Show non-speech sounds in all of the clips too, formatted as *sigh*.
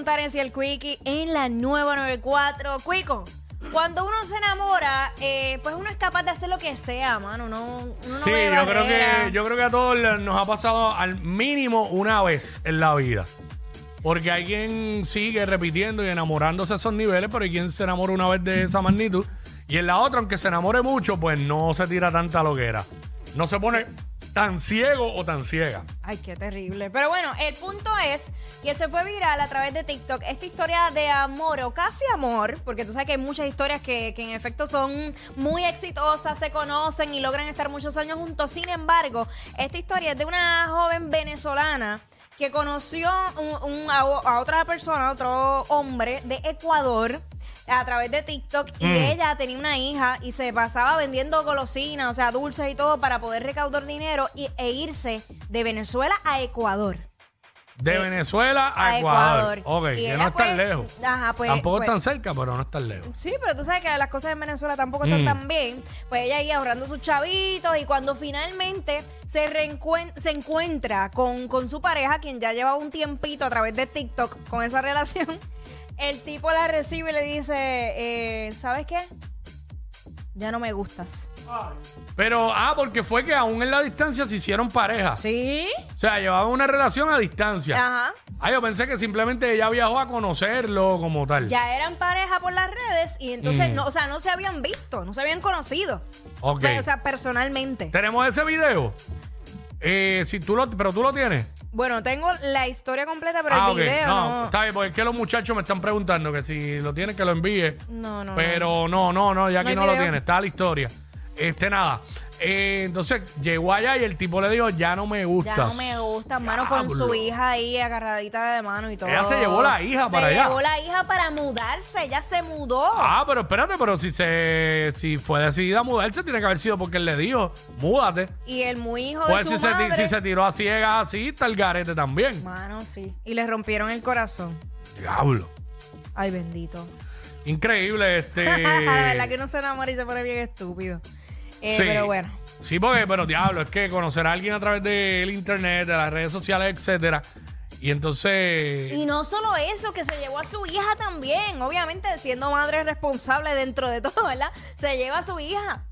Fontanes y el Quickie en la nueva 94. Quico, cuando uno se enamora, eh, pues uno es capaz de hacer lo que sea, mano. No, uno no Sí, ve yo creo barrera. que yo creo que a todos nos ha pasado al mínimo una vez en la vida. Porque hay quien sigue repitiendo y enamorándose a esos niveles, pero hay quien se enamora una vez de esa magnitud. Y en la otra, aunque se enamore mucho, pues no se tira tanta loquera. No se pone tan ciego o tan ciega. Ay, qué terrible. Pero bueno, el punto es que se fue viral a través de TikTok esta historia de amor o casi amor, porque tú sabes que hay muchas historias que, que en efecto son muy exitosas, se conocen y logran estar muchos años juntos. Sin embargo, esta historia es de una joven venezolana que conoció un- un- a, a otra persona, a otro hombre de Ecuador a través de TikTok y Mm. ella tenía una hija y se pasaba vendiendo golosinas, o sea, dulces y todo para poder recaudar dinero y- e irse de Venezuela a Ecuador. De Eh, Venezuela a, a Ecuador. Ecuador. Ok, Y que ella, no es tan pues, lejos. ajá, pues, Tampoco pues- es tan cerca, pero no es tan lejos. Sí, pero tú sabes que las cosas en Venezuela tampoco están Mm. tan bien. Pues ella ahí ahorrando sus chavitos y cuando finalmente se, reencuen- se encuentra con, con su pareja, quien ya lleva un tiempito a través de TikTok con esa *laughs* relación, el tipo la recibe y le dice, eh, ¿sabes qué? Ya no me gustas. Pero, ah, porque fue que aún en la distancia se hicieron pareja. ¿Sí? O sea, llevaban una relación a distancia. Ajá. Ah, yo pensé que simplemente ella viajó a conocerlo como tal. Ya eran pareja por las redes y entonces, Mm. no, o sea, no se habían visto, no se habían conocido. Ok. O sea, personalmente. Tenemos ese video. Eh, si tú lo, pero tú lo tienes. Bueno, tengo la historia completa, pero ah, el ok. video no, no. está bien, porque es que los muchachos me están preguntando que si lo tienes que lo envíe. No, no, Pero no, no, no, ya No aquí hay no, lo video. tiene, está la historia. Este nada. Eh, entonces llegó allá y el tipo le dijo, ya no me Ya gustas. no me gusta, mano, con su hija ahí agarradita de mano y todo. Ella se llevó la hija Se para allá. llevó la hija para mudarse, ella se mudó. Ah, pero espérate, pero si se si fue decidida a mudarse, tiene que haber sido porque él le dijo, múdate. Y el muy hijo Pues de si su se, madre. si se tiró a ciegas así, está el garete también. Mano, sí. Y le rompieron el corazón. Diablo. Ay, bendito. Increíble, este. *laughs* la verdad que uno se enamora y se pone bien estúpido. Eh, Sí. Pero bueno. Sí, porque, pero diablo, es que conocer a alguien a través del internet, de las redes sociales, etcétera. Y entonces. Y no solo eso, que se llevó a su hija también. Obviamente, siendo madre responsable dentro de todo, ¿verdad? Se lleva a su hija.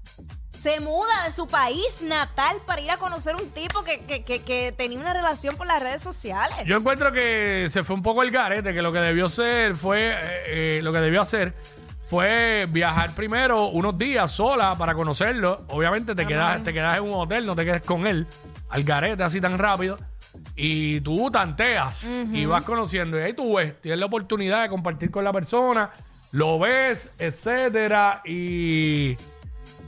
Se muda de su país natal para ir a conocer un tipo que, que- que- que tenía una relación por las redes sociales. Yo encuentro que se fue un poco el garete, que lo que debió ser fue, eh, eh, lo que debió hacer fue viajar primero unos días sola para conocerlo. Obviamente te quedas, te quedas en un hotel, no te quedes con él, al garete así tan rápido. Y tú tanteas y vas conociendo. Y ahí tú ves, tienes la oportunidad de compartir con la persona, lo ves, etcétera, y,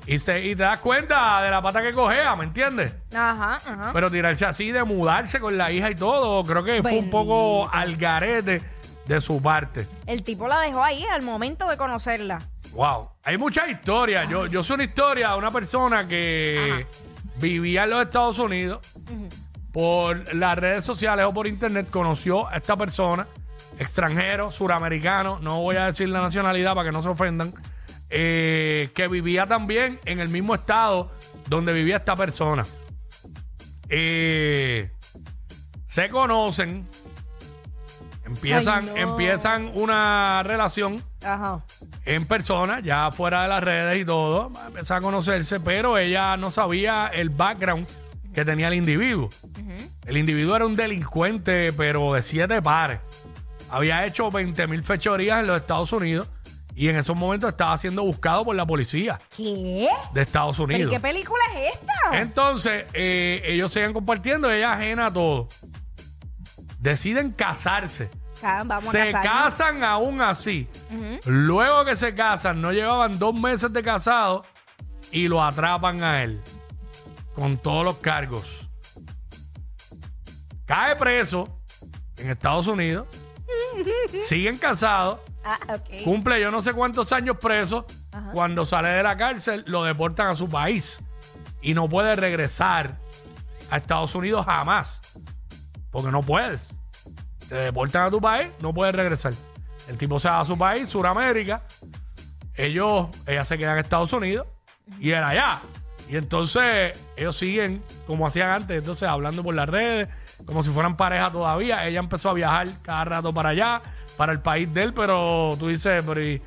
y, se- y te das cuenta de la pata que cogea, ¿me entiendes? Ajá, ajá. Pero tirarse así de mudarse con la hija y todo, creo que fue un poco al garete de su parte. El tipo la dejó ahí al momento de conocerla. Wow. Hay muchas historias. Yo, yo soy una historia de una persona que vivía en los Estados Unidos. Por las redes sociales o por internet conoció a esta persona, extranjero, suramericano, no voy a decir la nacionalidad para que no se ofendan, eh, que vivía también en el mismo estado donde vivía esta persona. Eh, se conocen, empiezan, Ay, no. empiezan una relación Ajá. en persona, ya fuera de las redes y todo, empezó a conocerse, pero ella no sabía el background que tenía el individuo. El individuo era un delincuente, pero de siete pares. Había hecho 20 mil fechorías en los Estados Unidos y en esos momentos estaba siendo buscado por la policía ¿Qué? de Estados ¿Pero y Unidos. qué película es esta? Entonces, eh, ellos siguen compartiendo, ella ajena a todo. Deciden casarse. Vamos a se casarnos. casan aún así. Luego que se casan, no llevaban dos meses de casado y lo atrapan a él con todos los cargos. Cae preso, en Estados Unidos, *laughs* siguen casados, Ah, ok. cumple yo no sé cuántos años preso, cuando sale de la cárcel lo deportan a su país y no puede regresar a Estados Unidos jamás, porque no puedes. Te deportan a tu país, no puedes regresar. El tipo se va a su país, Suramérica, ellos, ella se queda en Estados Unidos y él allá. Y entonces ellos siguen como hacían antes, entonces hablando por las redes, como si fueran pareja todavía. Ella empezó a viajar cada rato para allá, para el país de él, pero tú dices, pero y,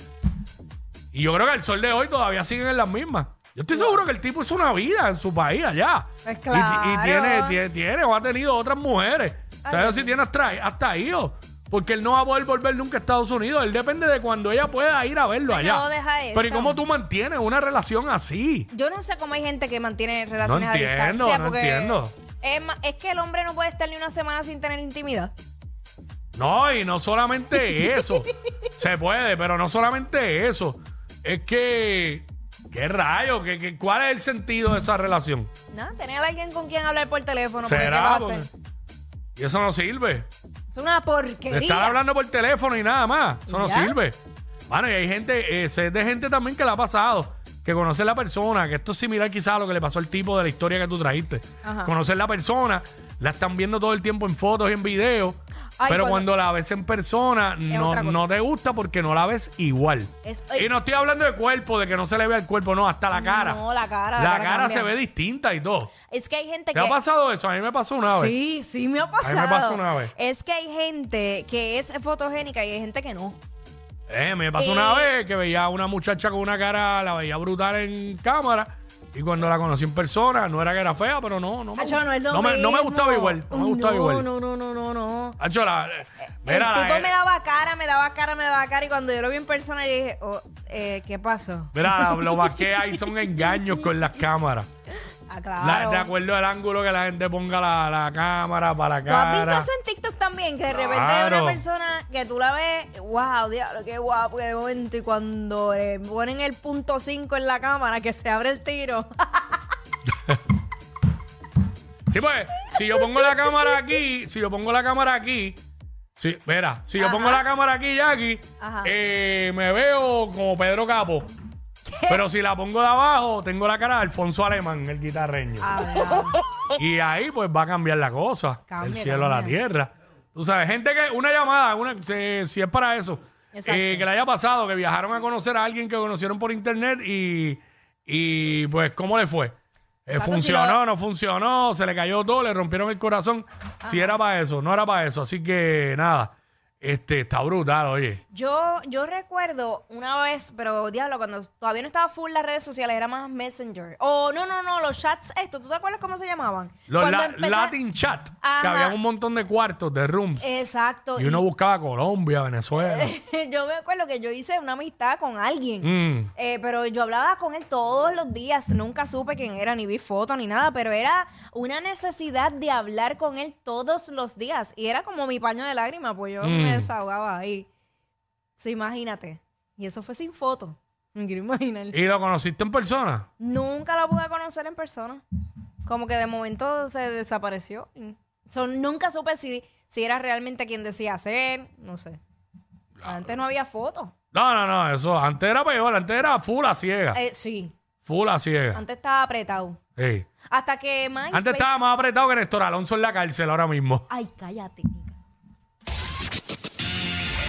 y yo creo que el sol de hoy todavía siguen en las mismas. Yo estoy seguro que el tipo hizo una vida en su país allá. Pues Y- y, claro. tiene, tiene, tiene o ha tenido otras mujeres. ¿Sabes si tiene hasta, hasta hijos? Porque él no va a poder volver nunca a Estados Unidos. Él depende de cuando ella pueda ir a verlo no, allá. deja Pero ¿y eso. cómo tú mantienes una relación así? Yo no sé cómo hay gente que mantiene relaciones No entiendo, a distancia. no porque entiendo. Es, que el hombre no puede estar ni una semana sin tener intimidad. No, y no solamente eso. *laughs* Se puede, pero no solamente eso. Es que. ¿Qué rayo? ¿Qué, qué- cuál es el sentido de esa relación? ¿No? Tener a alguien con quien hablar por teléfono. porque ¿qué ¿Será? va a Porque- hacer? Y eso no sirve. Es una porquería. estar hablando por teléfono y nada más. Eso no ¿Ya? sirve. Bueno, y hay gente, eh, sé de gente también que le ha pasado, que conoce la persona, que esto es similar quizás a lo que le pasó al tipo de la historia que tú trajiste. Ajá. Conocer la persona, la están viendo todo el tiempo en fotos y en videos, Ay, pero cuando- cuando la ves en persona no, otra cosa. no te gusta porque no la ves igual. Es- y no estoy hablando de cuerpo, de que no se le vea el cuerpo, no, hasta la cara. No, la cara. La, la cara, se ve distinta y todo. Es que hay gente ¿Te que. ha pasado eso? A mí me pasó una vez. Sí, sí me ha pasado. me pasó una vez. Es que hay gente que es fotogénica y hay gente que no. Eh, me pasó Eh. una vez que veía a una muchacha con una cara, la veía brutal en cámara. Y cuando la conocí en persona, no era que era fea, pero no, no me, Acho, no es lo no me, no me mismo. gustaba igual. No me gustaba no, igual. No, no, no, no, no. Acho, la- mira, el la- tipo me daba cara, me daba cara, me daba cara. Y cuando yo lo vi en persona, yo dije, oh, eh, ¿qué pasó? mira, *laughs* lo más que hay son engaños con las cámaras. Ah, La- claro. de acuerdo al ángulo que la gente ponga la, la cámara para la ¿Tú has visto cara. eso en TikTok también? Que de repente hay Claro. una persona que tú la ves, wow, diablo, qué guapo, qué momento. Y cuando le ponen el punto 5 en la cámara, que se abre el tiro. *laughs* Sí, pues, si yo pongo la cámara aquí, si yo pongo la cámara aquí, sí, mira, si yo Ajá. pongo la cámara aquí, Jackie, Ajá. eh, me veo como Pedro Capo. Pero si la pongo de abajo, tengo la cara de Alfonso Alemán, el guitarreño. Habla. *laughs* Y ahí pues va a cambiar la cosa, Cambia, del cielo a la cambia. tierra. Tú sabes, gente que, una llamada, una, si, si es para eso, Exacto. eh, que le haya pasado, que viajaron a conocer a alguien que conocieron por internet y, y pues, ¿cómo le fue? Eh, Exacto, funcionó, si lo- no funcionó, se le cayó todo, le rompieron el corazón. Si era para eso, no era para eso. Así que nada, este está brutal, oye. Yo, yo recuerdo una vez, pero diablo, cuando todavía no estaba full las redes sociales, era más Messenger. O no, no, no, los chats estos, ¿tú te acuerdas cómo se llamaban? Los Cuando la- empecé- Latin Chat, que había un montón de cuartos, de rooms. Exacto. y uno buscaba Colombia, Venezuela. *laughs* yo me acuerdo que yo hice una amistad con alguien. Mm. Eh, pero yo hablaba con él todos los días, nunca supe quién era, ni vi foto, ni nada, pero era una necesidad de hablar con él todos los días. Y era como mi paño de lágrimas, pues yo Mm. Me desahogaba ahí. Sí, imagínate. Y eso fue sin foto. *laughs* Me quiero imaginar. ¿Y lo conociste en persona? Nunca lo pude conocer en persona. Como que de momento se desapareció. So, nunca supe si, si era realmente quien decía ser, no sé. Antes no había fotos. No, no, no, eso antes era peor, antes era full a ciega. Eh, sí, Full a ciega. antes estaba apretado. Sí. Hasta que MySpace... Antes estaba más apretado que Néstor Alonso en la cárcel ahora mismo. Ay, cállate.